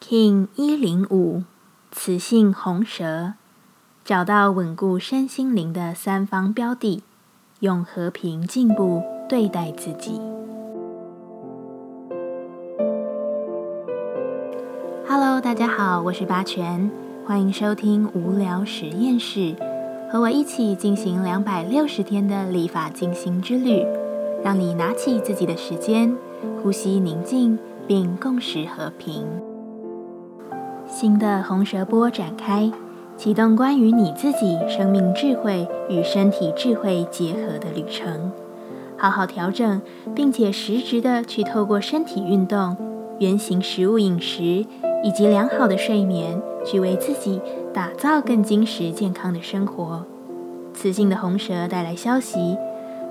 King 一零五，雌性红蛇，找到稳固身心灵的三方标的，用和平进步对待自己。Hello，大家好，我是八全，欢迎收听无聊实验室，和我一起进行两百六十天的立法进行之旅，让你拿起自己的时间，呼吸宁静，并共识和平。新的红蛇波展开，启动关于你自己生命智慧与身体智慧结合的旅程。好好调整，并且实质的去透过身体运动、原形食物饮食以及良好的睡眠，去为自己打造更精实健康的生活。雌性的红蛇带来消息，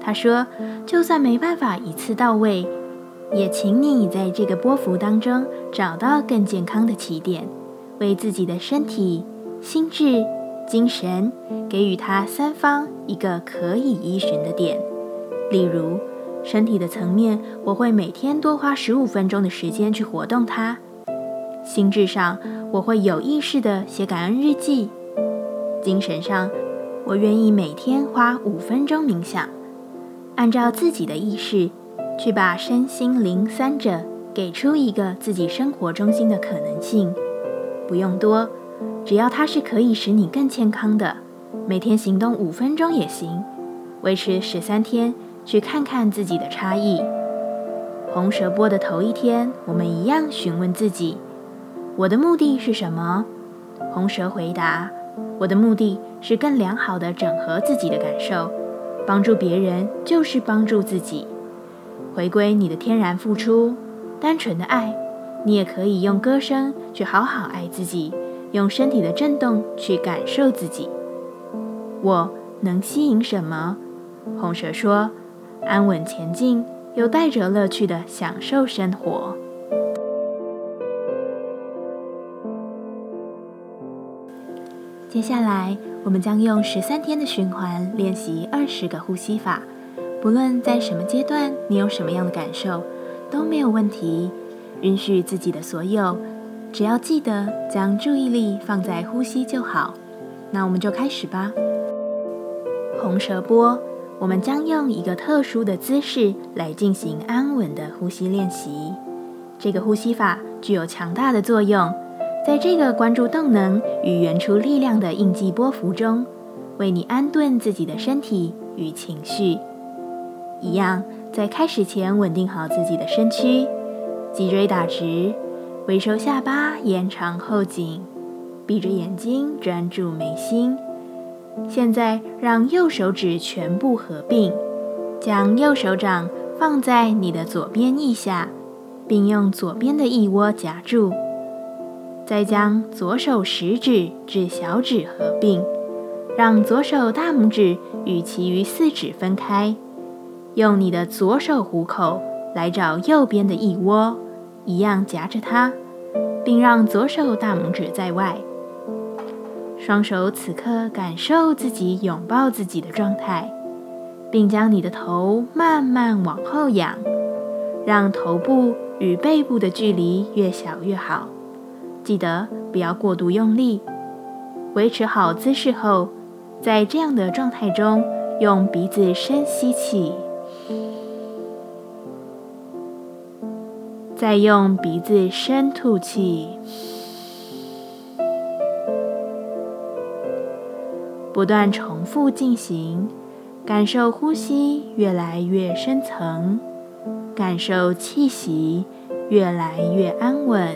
他说：“就算没办法一次到位，也请你在这个波幅当中找到更健康的起点。”为自己的身体、心智、精神，给予它三方一个可以依循的点。例如，身体的层面，我会每天多花十五分钟的时间去活动它；心智上，我会有意识的写感恩日记；精神上，我愿意每天花五分钟冥想，按照自己的意识，去把身心灵三者给出一个自己生活中心的可能性。不用多，只要它是可以使你更健康的，每天行动五分钟也行，维持十三天，去看看自己的差异。红蛇波的头一天，我们一样询问自己：我的目的是什么？红蛇回答：我的目的是更良好的整合自己的感受，帮助别人就是帮助自己，回归你的天然付出，单纯的爱。你也可以用歌声去好好爱自己，用身体的震动去感受自己。我能吸引什么？红蛇说：安稳前进，又带着乐趣的享受生活。接下来，我们将用十三天的循环练习二十个呼吸法。不论在什么阶段，你有什么样的感受，都没有问题。允许自己的所有，只要记得将注意力放在呼吸就好。那我们就开始吧。红舌波，我们将用一个特殊的姿势来进行安稳的呼吸练习。这个呼吸法具有强大的作用，在这个关注动能与原初力量的应激波幅中，为你安顿自己的身体与情绪。一样，在开始前稳定好自己的身躯。脊椎打直，微收下巴，延长后颈，闭着眼睛专注眉心。现在让右手指全部合并，将右手掌放在你的左边腋下，并用左边的腋窝夹住。再将左手食指至小指合并，让左手大拇指与其余四指分开。用你的左手虎口来找右边的腋窝。一样夹着它，并让左手大拇指在外。双手此刻感受自己拥抱自己的状态，并将你的头慢慢往后仰，让头部与背部的距离越小越好。记得不要过度用力。维持好姿势后，在这样的状态中，用鼻子深吸气。再用鼻子深吐气，不断重复进行，感受呼吸越来越深层，感受气息越来越安稳。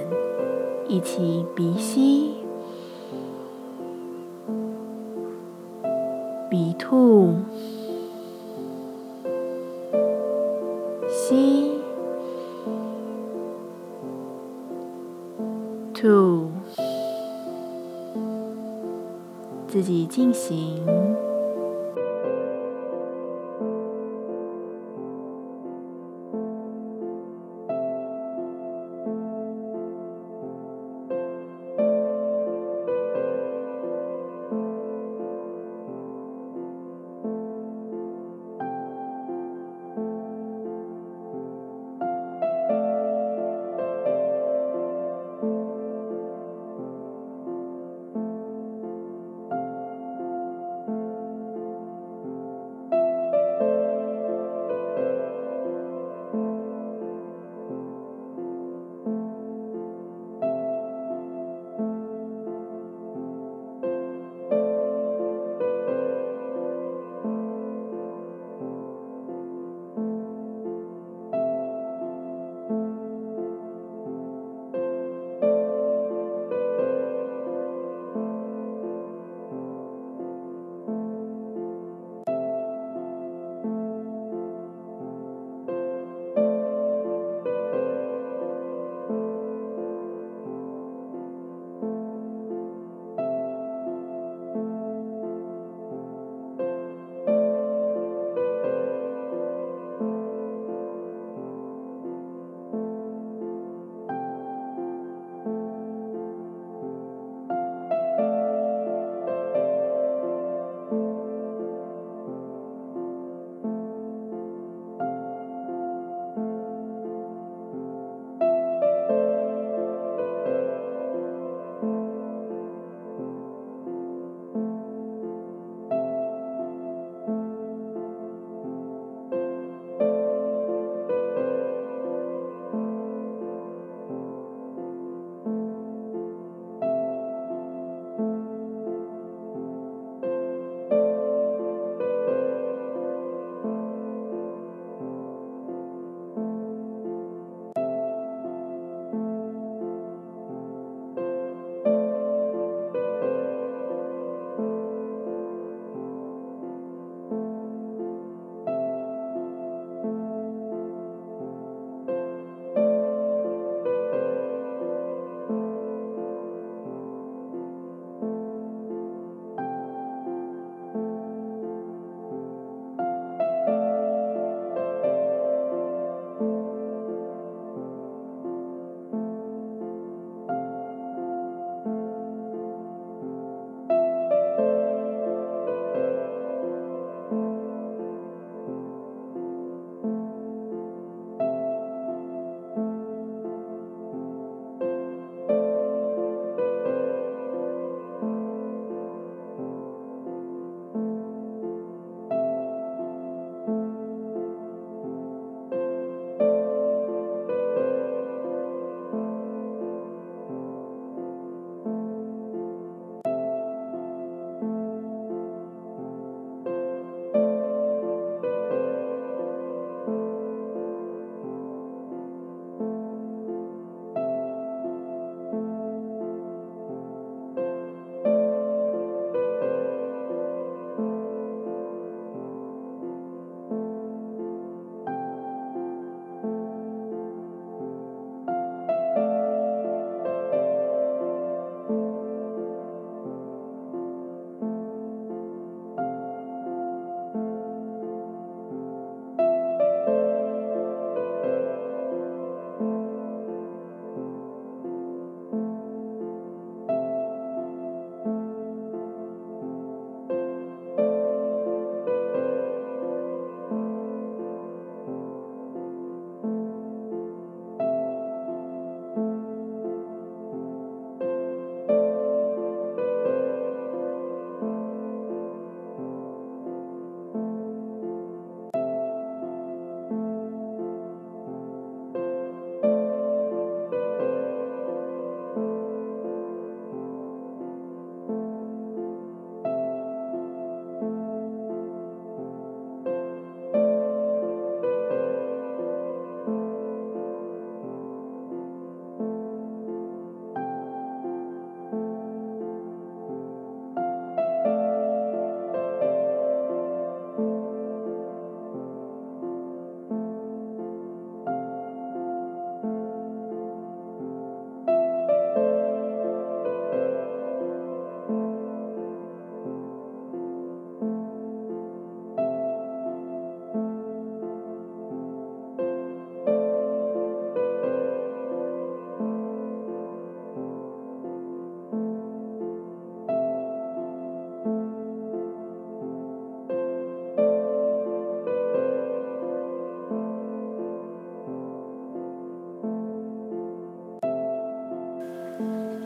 一起鼻吸，鼻吐，吸。自己进行。